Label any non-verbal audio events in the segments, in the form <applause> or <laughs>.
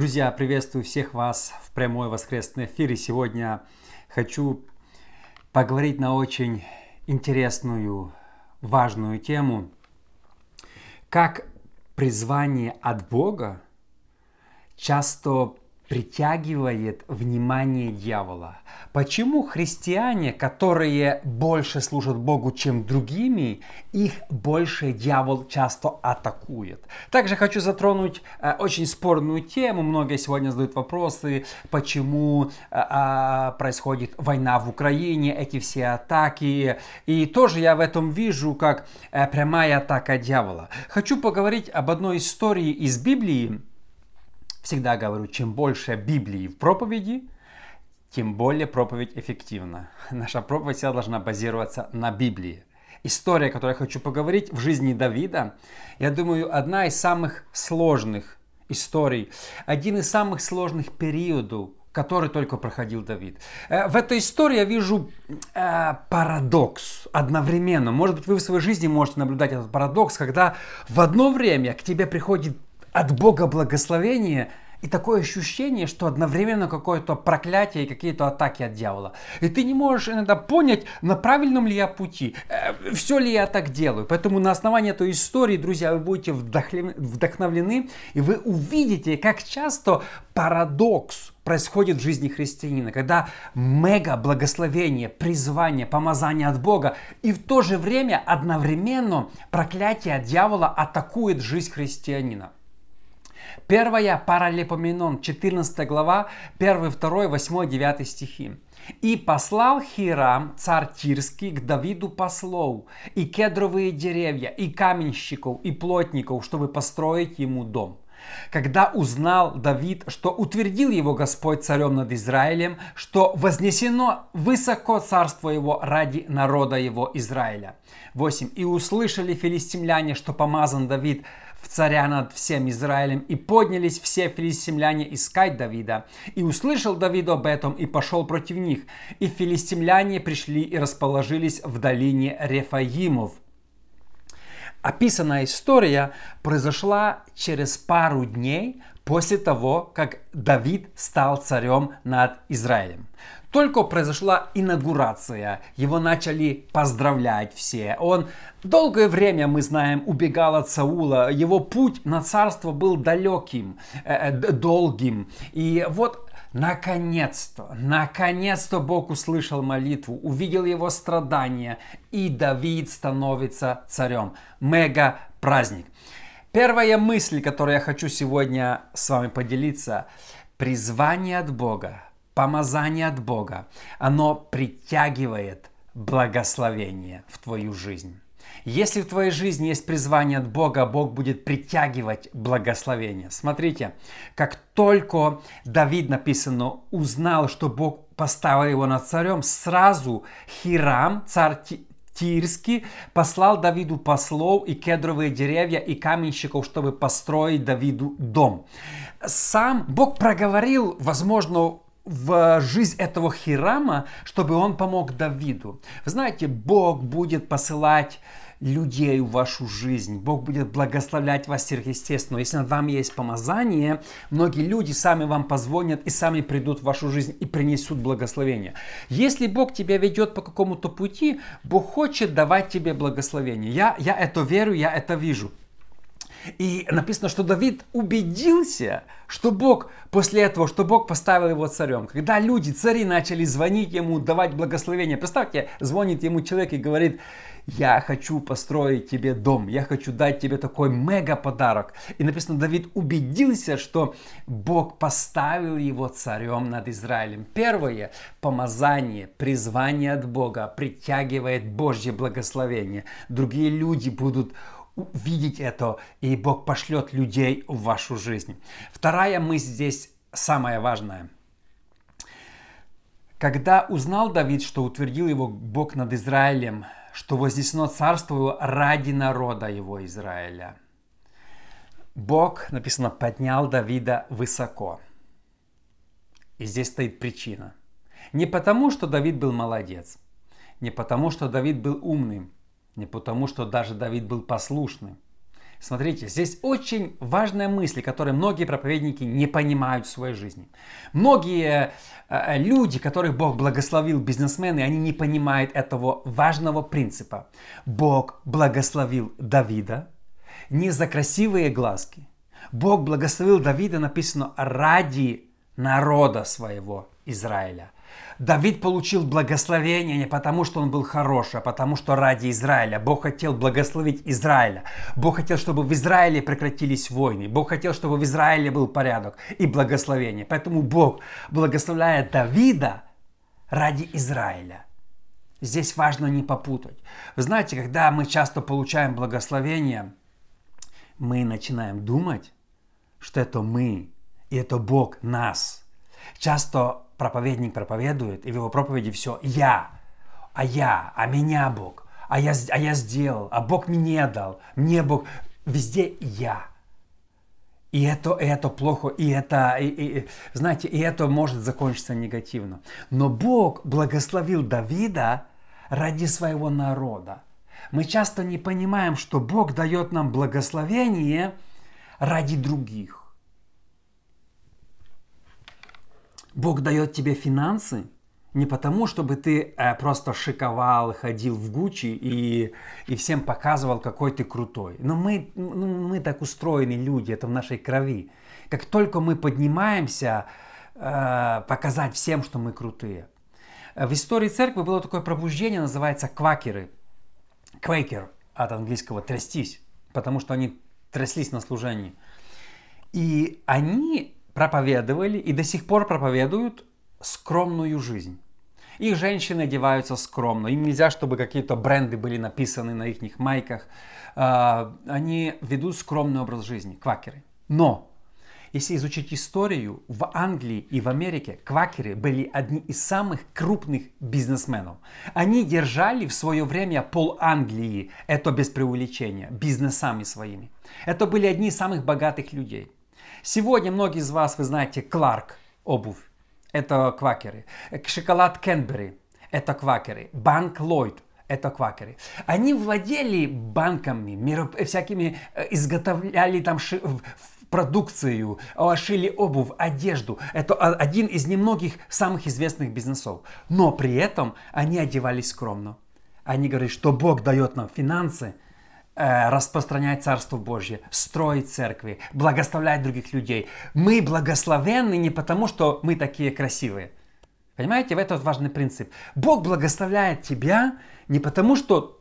Друзья, приветствую всех вас в прямой воскресный эфир. И сегодня хочу поговорить на очень интересную, важную тему. Как призвание от Бога часто притягивает внимание дьявола. Почему христиане, которые больше служат Богу, чем другими, их больше дьявол часто атакует? Также хочу затронуть э, очень спорную тему. Многие сегодня задают вопросы, почему э, э, происходит война в Украине, эти все атаки. И тоже я в этом вижу как э, прямая атака дьявола. Хочу поговорить об одной истории из Библии, Всегда говорю, чем больше Библии в проповеди, тем более проповедь эффективна. <laughs> Наша проповедь всегда должна базироваться на Библии. История, о которой я хочу поговорить, в жизни Давида, я думаю, одна из самых сложных историй, один из самых сложных периодов, который только проходил Давид. Э, в этой истории я вижу э, парадокс одновременно. Может быть, вы в своей жизни можете наблюдать этот парадокс, когда в одно время к тебе приходит от Бога благословение и такое ощущение, что одновременно какое-то проклятие и какие-то атаки от дьявола. И ты не можешь иногда понять, на правильном ли я пути, э, все ли я так делаю. Поэтому на основании этой истории, друзья, вы будете вдохновлены, и вы увидите, как часто парадокс происходит в жизни христианина, когда мега благословение, призвание, помазание от Бога, и в то же время одновременно проклятие от дьявола атакует жизнь христианина. Первая паралипоменон, 14 глава, 1, 2, 8, 9 стихи. «И послал Хирам, царь Тирский, к Давиду послов, и кедровые деревья, и каменщиков, и плотников, чтобы построить ему дом. Когда узнал Давид, что утвердил его Господь царем над Израилем, что вознесено высоко царство его ради народа его Израиля. 8. И услышали филистимляне, что помазан Давид в царя над всем Израилем, и поднялись все филистимляне искать Давида. И услышал Давид об этом, и пошел против них. И филистимляне пришли и расположились в долине Рефаимов. Описанная история произошла через пару дней после того, как Давид стал царем над Израилем. Только произошла инаугурация, его начали поздравлять все. Он долгое время, мы знаем, убегал от Саула, его путь на царство был далеким, э, э долгим. И вот Наконец-то, наконец-то Бог услышал молитву, увидел его страдания, и Давид становится царем. Мега праздник. Первая мысль, которую я хочу сегодня с вами поделиться, призвание от Бога, помазание от Бога, оно притягивает благословение в твою жизнь. Если в твоей жизни есть призвание от Бога, Бог будет притягивать благословение. Смотрите, как только Давид написано узнал, что Бог поставил его над царем, сразу Хирам, царь Тирский, послал Давиду послов и кедровые деревья и каменщиков, чтобы построить Давиду дом. Сам Бог проговорил, возможно, в жизнь этого Хирама, чтобы он помог Давиду. Вы знаете, Бог будет посылать людей в вашу жизнь. Бог будет благословлять вас сверхъестественно. Если над вами есть помазание, многие люди сами вам позвонят и сами придут в вашу жизнь и принесут благословение. Если Бог тебя ведет по какому-то пути, Бог хочет давать тебе благословение. Я, я это верю, я это вижу. И написано, что Давид убедился, что Бог после этого, что Бог поставил его царем. Когда люди, цари начали звонить ему, давать благословение. Представьте, звонит ему человек и говорит, я хочу построить тебе дом, я хочу дать тебе такой мега подарок. И написано, Давид убедился, что Бог поставил его царем над Израилем. Первое, помазание, призвание от Бога притягивает Божье благословение. Другие люди будут видеть это, и Бог пошлет людей в вашу жизнь. Вторая мысль здесь самая важная. Когда узнал Давид, что утвердил его Бог над Израилем, что вознесено царство его ради народа его Израиля, Бог, написано, поднял Давида высоко. И здесь стоит причина. Не потому, что Давид был молодец, не потому, что Давид был умным, не потому, что даже Давид был послушным. Смотрите, здесь очень важная мысль, которую многие проповедники не понимают в своей жизни. Многие э, люди, которых Бог благословил, бизнесмены, они не понимают этого важного принципа. Бог благословил Давида не за красивые глазки. Бог благословил Давида, написано, ради народа своего Израиля – Давид получил благословение не потому, что он был хороший, а потому, что ради Израиля. Бог хотел благословить Израиля. Бог хотел, чтобы в Израиле прекратились войны. Бог хотел, чтобы в Израиле был порядок и благословение. Поэтому Бог благословляет Давида ради Израиля. Здесь важно не попутать. Вы знаете, когда мы часто получаем благословение, мы начинаем думать, что это мы, и это Бог нас. Часто проповедник проповедует, и в его проповеди все «я», а я, а меня Бог, а я, а я сделал, а Бог мне дал, мне Бог, везде я. И это, и это плохо, и это, и, и, знаете, и это может закончиться негативно. Но Бог благословил Давида ради своего народа. Мы часто не понимаем, что Бог дает нам благословение ради других. Бог дает тебе финансы не потому, чтобы ты э, просто шиковал, ходил в Гуччи и, и всем показывал, какой ты крутой. Но мы, ну, мы так устроены люди, это в нашей крови. Как только мы поднимаемся, э, показать всем, что мы крутые. В истории церкви было такое пробуждение, называется квакеры. Квейкер от английского трястись, потому что они тряслись на служении. И они проповедовали и до сих пор проповедуют скромную жизнь. Их женщины одеваются скромно. Им нельзя, чтобы какие-то бренды были написаны на их майках. А, они ведут скромный образ жизни, квакеры. Но, если изучить историю, в Англии и в Америке квакеры были одни из самых крупных бизнесменов. Они держали в свое время пол Англии, это без преувеличения, бизнесами своими. Это были одни из самых богатых людей. Сегодня многие из вас, вы знаете, Кларк, обувь, это квакеры. Шоколад Кенбери, это квакеры. Банк Ллойд, это квакеры. Они владели банками, мероп... всякими, э, изготовляли там ши... продукцию, шили обувь, одежду. Это один из немногих самых известных бизнесов. Но при этом они одевались скромно. Они говорят, что Бог дает нам финансы, Э, распространять Царство Божье, строить церкви, благословлять других людей. Мы благословенны не потому, что мы такие красивые. Понимаете, в этот важный принцип. Бог благословляет тебя не потому, что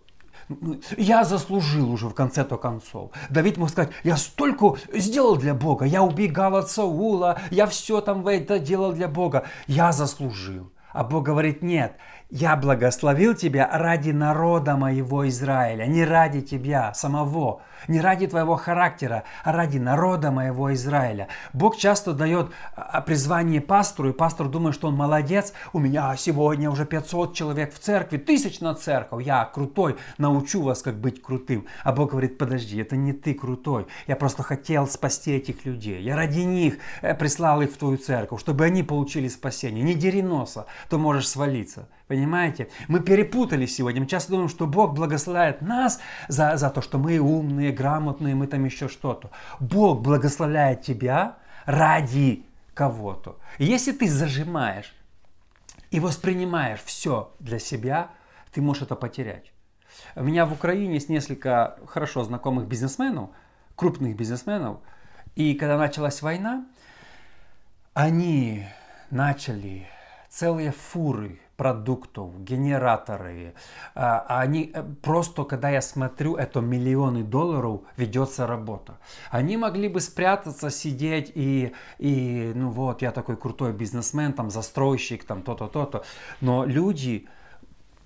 я заслужил уже в конце-то концов. Давид мог сказать, я столько сделал для Бога, я убегал от Саула, я все там это делал для Бога, я заслужил. А Бог говорит, нет, я благословил тебя ради народа моего Израиля, не ради тебя самого, не ради твоего характера, а ради народа моего Израиля. Бог часто дает а, призвание пастору, и пастор думает, что он молодец. У меня сегодня уже 500 человек в церкви, тысяч на церковь. Я крутой, научу вас, как быть крутым. А Бог говорит, подожди, это не ты крутой. Я просто хотел спасти этих людей. Я ради них э, прислал их в твою церковь, чтобы они получили спасение. Не дери носа, то можешь свалиться. Понимаете? Мы перепутали сегодня. Мы часто думаем, что Бог благословляет нас за, за то, что мы умные, грамотные, мы там еще что-то. Бог благословляет тебя ради кого-то. если ты зажимаешь и воспринимаешь все для себя, ты можешь это потерять. У меня в Украине есть несколько хорошо знакомых бизнесменов, крупных бизнесменов. И когда началась война, они начали целые фуры продуктов, генераторы. А, они э, просто, когда я смотрю, это миллионы долларов ведется работа. Они могли бы спрятаться, сидеть и, и ну вот, я такой крутой бизнесмен, там застройщик, там то-то, то-то. Но люди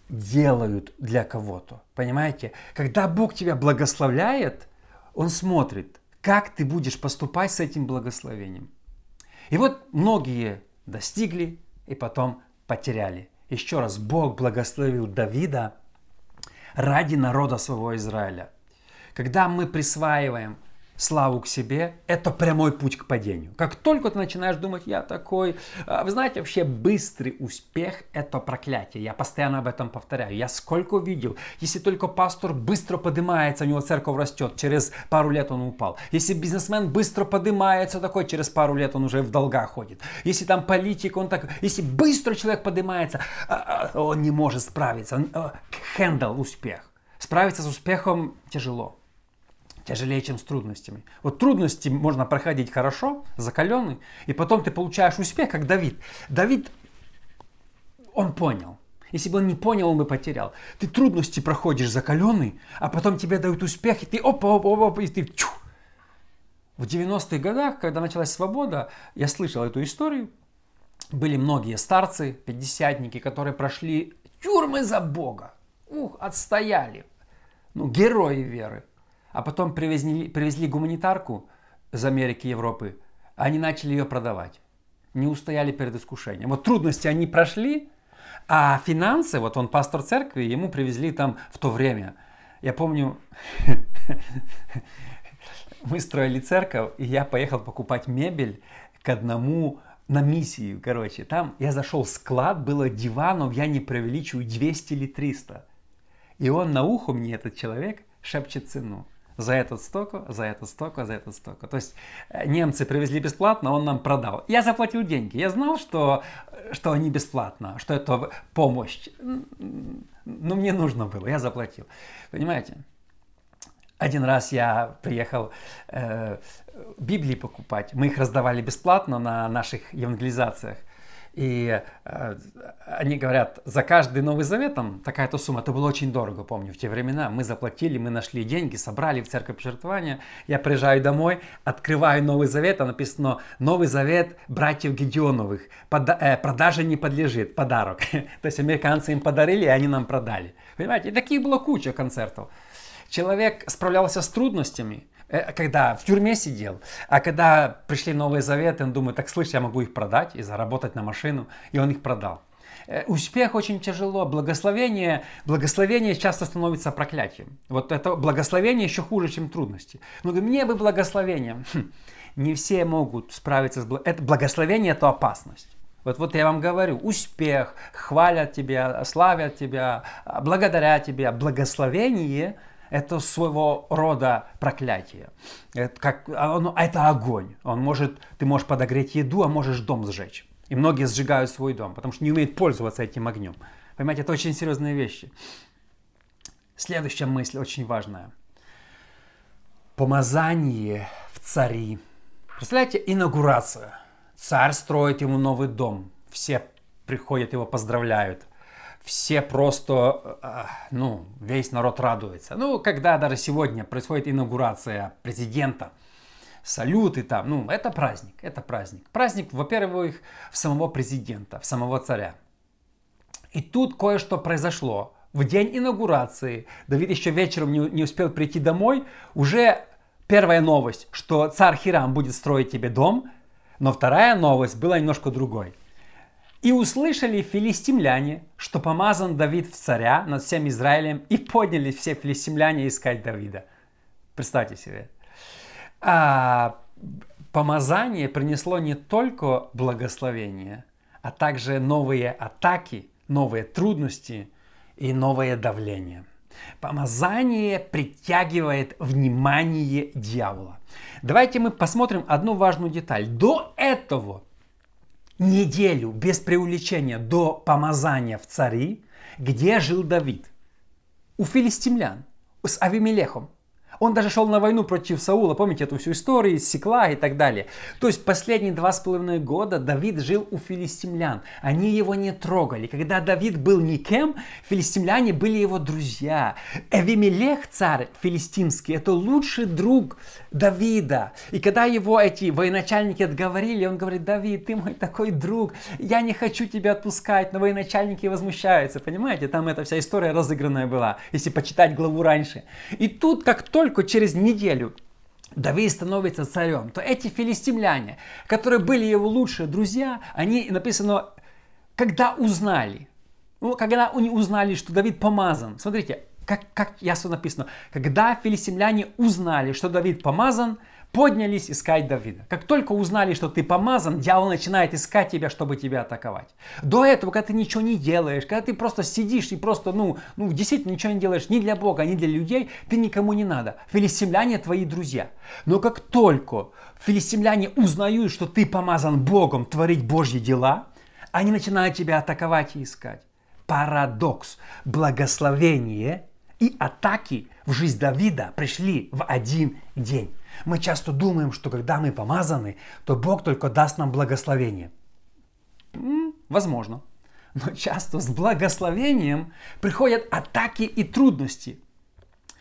делают для кого-то. Понимаете? Когда Бог тебя благословляет, Он смотрит, как ты будешь поступать с этим благословением. И вот многие достигли и потом потеряли. Еще раз, Бог благословил Давида ради народа своего Израиля. Когда мы присваиваем славу к себе, это прямой путь к падению. Как только ты начинаешь думать, я такой... А, вы знаете, вообще быстрый успех – это проклятие. Я постоянно об этом повторяю. Я сколько видел, если только пастор быстро поднимается, у него церковь растет, через пару лет он упал. Если бизнесмен быстро поднимается, такой, через пару лет он уже в долгах ходит. Если там политик, он так... Если быстро человек поднимается, а, а, он не может справиться. Хендл успех. Справиться с успехом тяжело тяжелее, чем с трудностями. Вот трудности можно проходить хорошо, закаленный, и потом ты получаешь успех, как Давид. Давид, он понял. Если бы он не понял, он бы потерял. Ты трудности проходишь закаленный, а потом тебе дают успех, и ты опа, опа, опа, и ты чух. В 90-х годах, когда началась свобода, я слышал эту историю. Были многие старцы, пятидесятники, которые прошли тюрьмы за Бога. Ух, отстояли. Ну, герои веры. А потом привезли, привезли гуманитарку из Америки, Европы. Они начали ее продавать. Не устояли перед искушением. Вот трудности они прошли, а финансы, вот он пастор церкви, ему привезли там в то время. Я помню, <laughs> мы строили церковь, и я поехал покупать мебель к одному на миссию, короче. Там я зашел в склад, было диванов, я не преувеличиваю, 200 или 300. И он на ухо мне, этот человек, шепчет цену за этот столько, за этот столько, за этот столько. То есть э, немцы привезли бесплатно, он нам продал. Я заплатил деньги. Я знал, что, что они бесплатно, что это помощь. Но мне нужно было, я заплатил. Понимаете? Один раз я приехал э, Библии покупать. Мы их раздавали бесплатно на наших евангелизациях. И э, они говорят, за каждый Новый Завет там такая-то сумма, это было очень дорого, помню, в те времена. Мы заплатили, мы нашли деньги, собрали в церковь пожертвования. Я приезжаю домой, открываю Новый Завет, а написано Новый Завет братьев Гедеоновых. Пода- э, продаже не подлежит, подарок. <laughs> То есть американцы им подарили, и они нам продали. Понимаете, и таких было куча концертов. Человек справлялся с трудностями, когда в тюрьме сидел, а когда пришли новые заветы, он думает, так слышь, я могу их продать и заработать на машину, и он их продал. Э, успех очень тяжело, благословение, благословение часто становится проклятием. Вот это благословение еще хуже, чем трудности. Ну, мне бы благословение. Хм, не все могут справиться с благословением. Это благословение это опасность. Вот, вот я вам говорю, успех, хвалят тебя, славят тебя, благодарят тебя, благословение – это своего рода проклятие. Это, как, оно, это огонь. Он может, ты можешь подогреть еду, а можешь дом сжечь. И многие сжигают свой дом, потому что не умеют пользоваться этим огнем. Понимаете, это очень серьезные вещи. Следующая мысль очень важная. Помазание в цари. Представляете, инаугурация. Царь строит ему новый дом. Все приходят, его поздравляют все просто, э, ну, весь народ радуется. Ну, когда даже сегодня происходит инаугурация президента, салюты там, ну, это праздник, это праздник. Праздник, во-первых, в самого президента, в самого царя. И тут кое-что произошло. В день инаугурации Давид еще вечером не, не успел прийти домой, уже первая новость, что царь Хирам будет строить тебе дом, но вторая новость была немножко другой – и услышали филистимляне, что помазан Давид в царя над всем Израилем, и поднялись все филистимляне искать Давида. Представьте себе. А помазание принесло не только благословение, а также новые атаки, новые трудности и новое давление. Помазание притягивает внимание дьявола. Давайте мы посмотрим одну важную деталь. До этого неделю без преувеличения до помазания в цари, где жил Давид? У филистимлян, с Авимелехом. Он даже шел на войну против Саула, помните эту всю историю, Секла и так далее. То есть последние два с половиной года Давид жил у филистимлян. Они его не трогали. Когда Давид был никем, филистимляне были его друзья. Эвимелех, царь филистимский, это лучший друг Давида. И когда его эти военачальники отговорили, он говорит, Давид, ты мой такой друг, я не хочу тебя отпускать. Но военачальники возмущаются, понимаете? Там эта вся история разыгранная была, если почитать главу раньше. И тут, как только только через неделю Давид становится царем, то эти филистимляне, которые были его лучшие друзья, они, написано, когда узнали, ну, когда они узнали, что Давид помазан, смотрите, Как, как ясно написано, когда филистимляне узнали, что Давид помазан, поднялись искать Давида. Как только узнали, что ты помазан, дьявол начинает искать тебя, чтобы тебя атаковать. До этого, когда ты ничего не делаешь, когда ты просто сидишь и просто, ну, ну действительно ничего не делаешь ни для Бога, ни для людей, ты никому не надо. Филистимляне твои друзья. Но как только филистимляне узнают, что ты помазан Богом творить Божьи дела, они начинают тебя атаковать и искать. Парадокс. Благословение и атаки в жизнь Давида пришли в один день. Мы часто думаем, что когда мы помазаны, то Бог только даст нам благословение. Возможно. Но часто с благословением приходят атаки и трудности.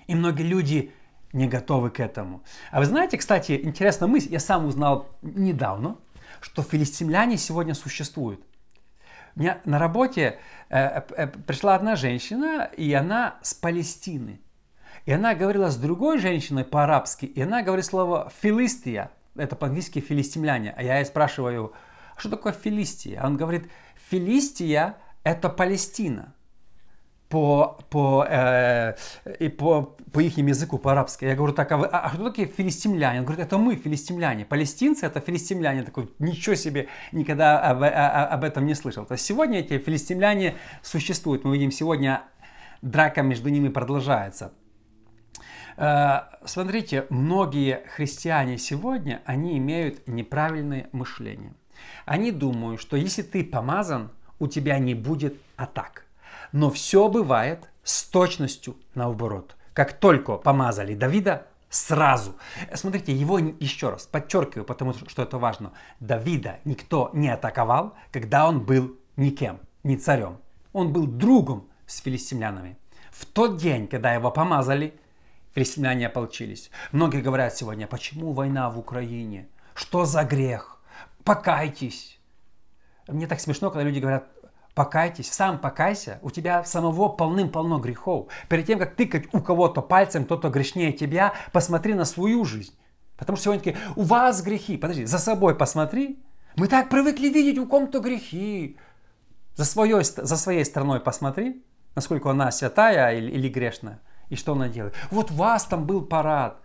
И многие люди не готовы к этому. А вы знаете, кстати, интересная мысль, я сам узнал недавно, что филистимляне сегодня существуют. У меня на работе э, э, пришла одна женщина, и она с Палестины. И она говорила с другой женщиной по-арабски, и она говорит слово «филистия». Это по-английски «филистимляне». А я ей спрашиваю, что такое Филистия? А он говорит, Филистия – это Палестина по, по, э, и по, по их языку, по-арабски. Я говорю, так, а, вы, а, а кто такие филистимляне? Он говорит, это мы, филистимляне. Палестинцы – это филистимляне. Я такой, ничего себе, никогда об, о, об этом не слышал. То есть сегодня эти филистимляне существуют. Мы видим, сегодня драка между ними продолжается. Э, смотрите, многие христиане сегодня, они имеют неправильное мышление. Они думают, что если ты помазан, у тебя не будет атак. Но все бывает с точностью наоборот. Как только помазали Давида, сразу. Смотрите, его еще раз подчеркиваю, потому что это важно. Давида никто не атаковал, когда он был никем, не царем. Он был другом с филистимлянами. В тот день, когда его помазали, филистимляне ополчились. Многие говорят сегодня, почему война в Украине? Что за грех? Покайтесь. Мне так смешно, когда люди говорят, покайтесь, сам покайся, у тебя самого полным-полно грехов. Перед тем, как тыкать у кого-то пальцем, кто-то грешнее тебя, посмотри на свою жизнь. Потому что сегодня такие, у вас грехи. Подожди, за собой посмотри. Мы так привыкли видеть у ком-то грехи. За, своей, за своей стороной посмотри, насколько она святая или, или грешная. И что она делает? Вот у вас там был парад,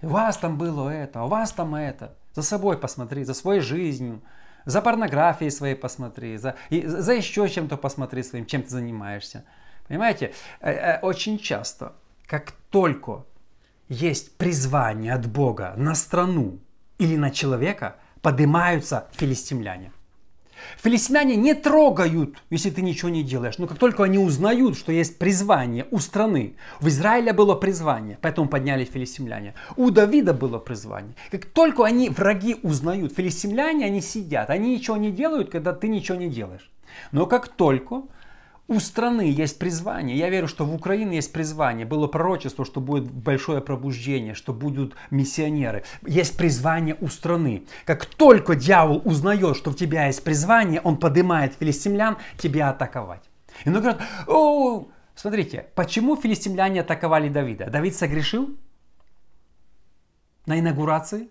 у вас там было это, у вас там это. За собой посмотри, за своей жизнью, за порнографией своей посмотри, за, и, за еще чем-то посмотри своим, чем ты занимаешься. Понимаете, э, э, очень часто, как только есть призвание от Бога на страну или на человека, поднимаются филистимляне. Филистимляне не трогают, если ты ничего не делаешь. Но как только они узнают, что есть призвание у страны, в Израиле было призвание, поэтому поднялись филистимляне. У Давида было призвание. Как только они, враги, узнают, филистимляне, они сидят, они ничего не делают, когда ты ничего не делаешь. Но как только у страны есть призвание. Я верю, что в Украине есть призвание. Было пророчество, что будет большое пробуждение, что будут миссионеры. Есть призвание у страны. Как только дьявол узнает, что в тебя есть призвание, он поднимает филистимлян тебя атаковать. И он говорит, о, смотрите, почему филистимляне атаковали Давида? Давид согрешил на инаугурации?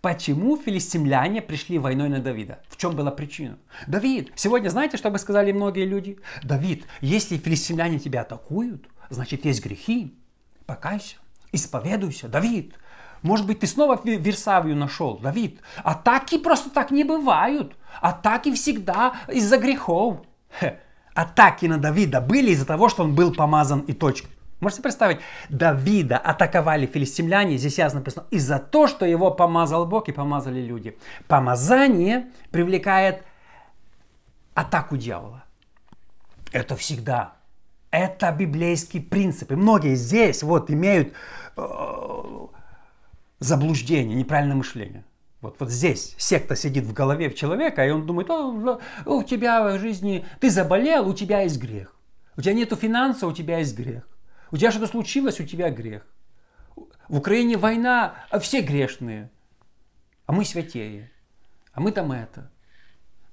Почему филистимляне пришли войной на Давида? В чем была причина? Давид, сегодня знаете, что бы сказали многие люди? Давид, если филистимляне тебя атакуют, значит есть грехи. Покайся, исповедуйся. Давид, может быть, ты снова Версавию нашел, Давид. Атаки просто так не бывают. Атаки всегда из-за грехов. Атаки на Давида были из-за того, что он был помазан и точка. Можете представить, Давида атаковали филистимляне, здесь ясно написано, из-за того, что его помазал Бог и помазали люди. Помазание привлекает атаку дьявола. Это всегда. Это библейский принцип. И многие здесь вот имеют э, заблуждение, неправильное мышление. Вот, вот здесь секта сидит в голове в человека, и он думает, О, у тебя в жизни, ты заболел, у тебя есть грех. У тебя нету финансов, у тебя есть грех. У тебя что-то случилось, у тебя грех. В Украине война, а все грешные. А мы святее. А мы там это.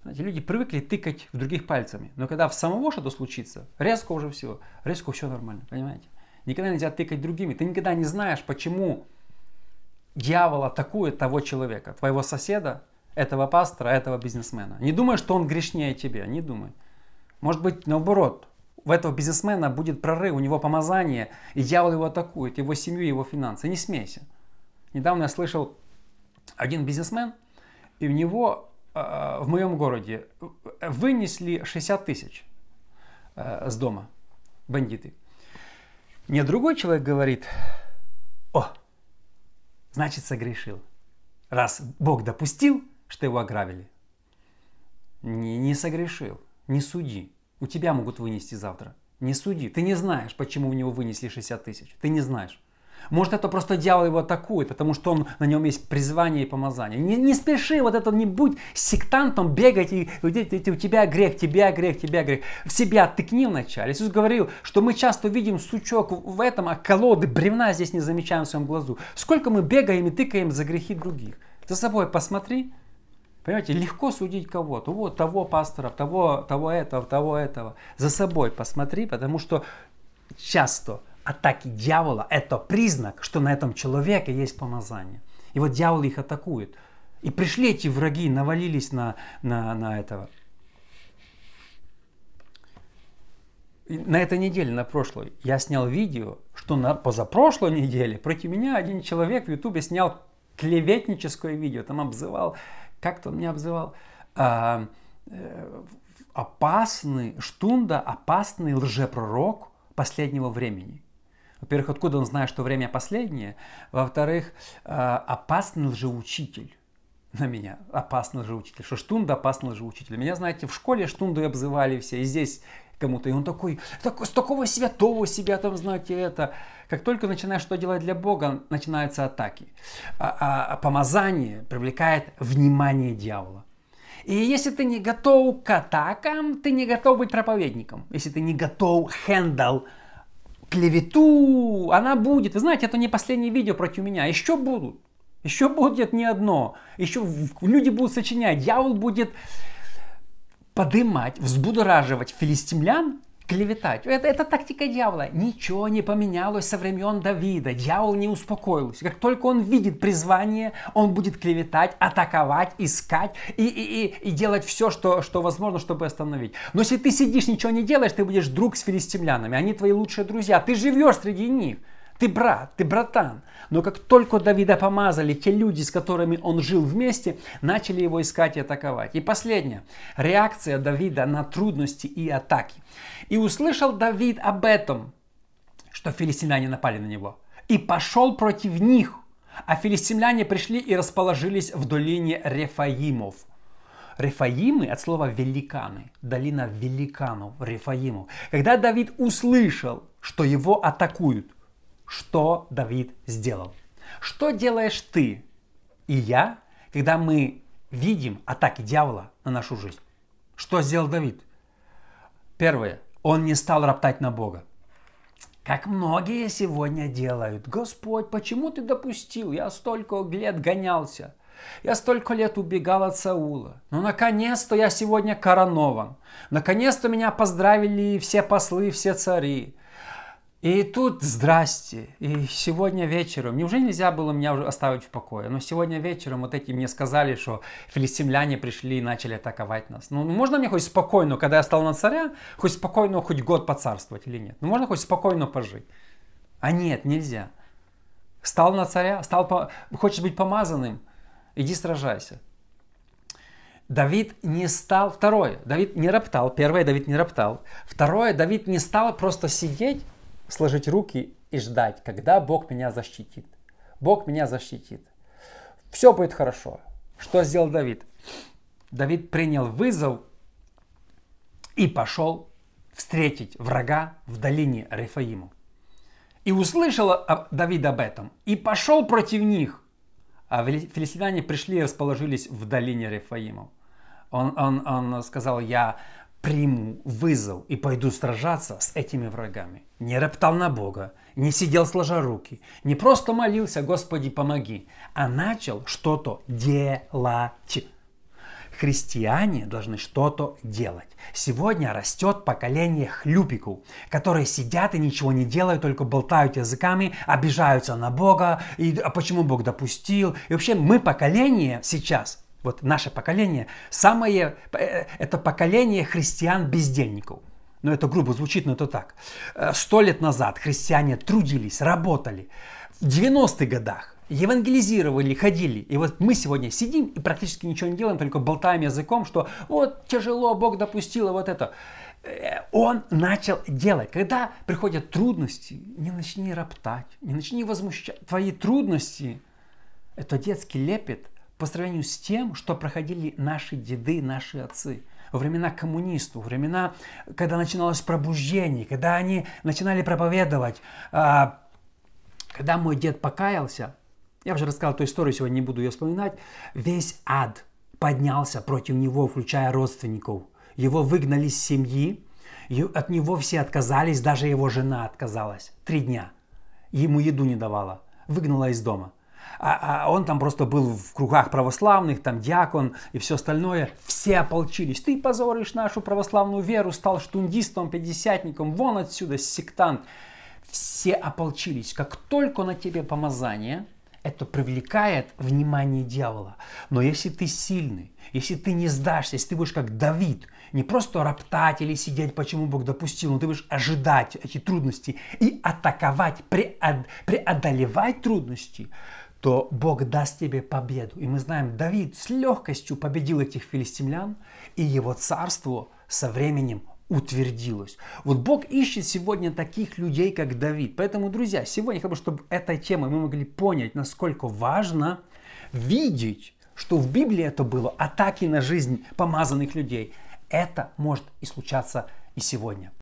Знаете, люди привыкли тыкать в других пальцами. Но когда в самого что-то случится, резко уже все. Резко все нормально, понимаете? Никогда нельзя тыкать другими. Ты никогда не знаешь, почему дьявол атакует того человека, твоего соседа, этого пастора, этого бизнесмена. Не думай, что он грешнее тебя, не думай. Может быть, наоборот, у этого бизнесмена будет прорыв, у него помазание, и дьявол его атакует, его семью, его финансы. Не смейся. Недавно я слышал один бизнесмен, и у него э, в моем городе вынесли 60 тысяч э, с дома бандиты. Мне другой человек говорит, о, значит согрешил. Раз Бог допустил, что его ограбили, не, не согрешил, не суди. У тебя могут вынести завтра. Не суди. Ты не знаешь, почему у него вынесли 60 тысяч. Ты не знаешь. Может, это просто дьявол его атакует, потому что он, на нем есть призвание и помазание. Не, не спеши, вот это не будь сектантом, бегать, и, и, и, у тебя грех, тебя грех, тебя грех. В себя тыкни вначале. Иисус говорил, что мы часто видим сучок в этом, а колоды бревна здесь не замечаем в своем глазу. Сколько мы бегаем и тыкаем за грехи других. За собой посмотри, Понимаете, легко судить кого-то. Вот того пастора, того, того этого, того этого. За собой посмотри, потому что часто атаки дьявола – это признак, что на этом человеке есть помазание. И вот дьявол их атакует. И пришли эти враги, навалились на, на, на этого. И на этой неделе, на прошлой, я снял видео, что на позапрошлой неделе против меня один человек в Ютубе снял клеветническое видео. Там обзывал, как-то он меня обзывал, а, э, опасный, штунда, опасный лжепророк последнего времени. Во-первых, откуда он знает, что время последнее? Во-вторых, э, опасный лжеучитель на меня. Опасный лжеучитель. Что штунда опасный лжеучитель. Меня, знаете, в школе штунду обзывали все. И здесь кому-то. И он такой, такой, с такого святого себя там, знаете, это. Как только начинаешь что делать для Бога, начинаются атаки. А, а, а помазание привлекает внимание дьявола. И если ты не готов к атакам, ты не готов быть проповедником. Если ты не готов хендл клевету, она будет. Вы знаете, это не последнее видео против меня. Еще будут. Еще будет не одно. Еще люди будут сочинять. Дьявол будет подымать, взбудораживать филистимлян, клеветать. Это, это тактика дьявола. Ничего не поменялось со времен Давида. Дьявол не успокоился. Как только он видит призвание, он будет клеветать, атаковать, искать и, и, и, и делать все, что, что возможно, чтобы остановить. Но если ты сидишь, ничего не делаешь, ты будешь друг с филистимлянами. Они твои лучшие друзья. Ты живешь среди них. Ты брат, ты братан. Но как только Давида помазали, те люди, с которыми он жил вместе, начали его искать и атаковать. И последняя. Реакция Давида на трудности и атаки. И услышал Давид об этом, что филистимляне напали на него. И пошел против них. А филистимляне пришли и расположились в долине Рефаимов. Рефаимы от слова великаны, долина великанов, Рефаимов. Когда Давид услышал, что его атакуют, что Давид сделал. Что делаешь ты и я, когда мы видим атаки дьявола на нашу жизнь? Что сделал Давид? Первое. Он не стал роптать на Бога. Как многие сегодня делают. Господь, почему ты допустил? Я столько лет гонялся. Я столько лет убегал от Саула. Но наконец-то я сегодня коронован. Наконец-то меня поздравили все послы, все цари. И тут здрасте. И сегодня вечером, неужели нельзя было меня уже оставить в покое? Но сегодня вечером вот эти мне сказали, что филистимляне пришли и начали атаковать нас. Ну, можно мне хоть спокойно, когда я стал на царя, хоть спокойно хоть год поцарствовать или нет? Ну, можно хоть спокойно пожить? А нет, нельзя. Стал на царя, стал, по... хочешь быть помазанным, иди сражайся. Давид не стал, второе, Давид не роптал, первое, Давид не роптал. Второе, Давид не стал просто сидеть сложить руки и ждать, когда Бог меня защитит. Бог меня защитит. Все будет хорошо. Что сделал Давид? Давид принял вызов и пошел встретить врага в долине Рефаиму. И услышал Давид об этом, и пошел против них. А филистимляне пришли и расположились в долине Рефаиму. Он, он, он сказал, я приму вызов и пойду сражаться с этими врагами. Не роптал на Бога, не сидел сложа руки, не просто молился «Господи, помоги», а начал что-то делать. Христиане должны что-то делать. Сегодня растет поколение хлюпиков, которые сидят и ничего не делают, только болтают языками, обижаются на Бога, и а почему Бог допустил. И вообще мы поколение сейчас – вот наше поколение, самое, э, это поколение христиан-бездельников. но это грубо звучит, но это так. Э, сто лет назад христиане трудились, работали. В 90-х годах евангелизировали, ходили. И вот мы сегодня сидим и практически ничего не делаем, только болтаем языком, что вот тяжело, Бог допустил, вот это. Э, он начал делать. Когда приходят трудности, не начни роптать, не начни возмущать. Твои трудности – это детский лепет по сравнению с тем, что проходили наши деды, наши отцы во времена коммунистов, во времена, когда начиналось пробуждение, когда они начинали проповедовать. А, когда мой дед покаялся, я уже рассказал эту историю, сегодня не буду ее вспоминать, весь ад поднялся против него, включая родственников – его выгнали с семьи, от него все отказались, даже его жена отказалась. Три дня. Ему еду не давала, выгнала из дома. А, а он там просто был в кругах православных, там диакон и все остальное. Все ополчились. Ты позоришь нашу православную веру, стал штундистом, пятидесятником, вон отсюда, сектант. Все ополчились. Как только на тебе помазание, это привлекает внимание дьявола. Но если ты сильный, если ты не сдашься, если ты будешь как Давид, не просто роптать или сидеть, почему Бог допустил, но ты будешь ожидать эти трудности и атаковать, преодолевать трудности, то Бог даст тебе победу. И мы знаем, Давид с легкостью победил этих филистимлян, и его царство со временем утвердилось. Вот Бог ищет сегодня таких людей, как Давид. Поэтому, друзья, сегодня я хочу, чтобы этой темой мы могли понять, насколько важно видеть, что в Библии это было атаки на жизнь помазанных людей. Это может и случаться и сегодня.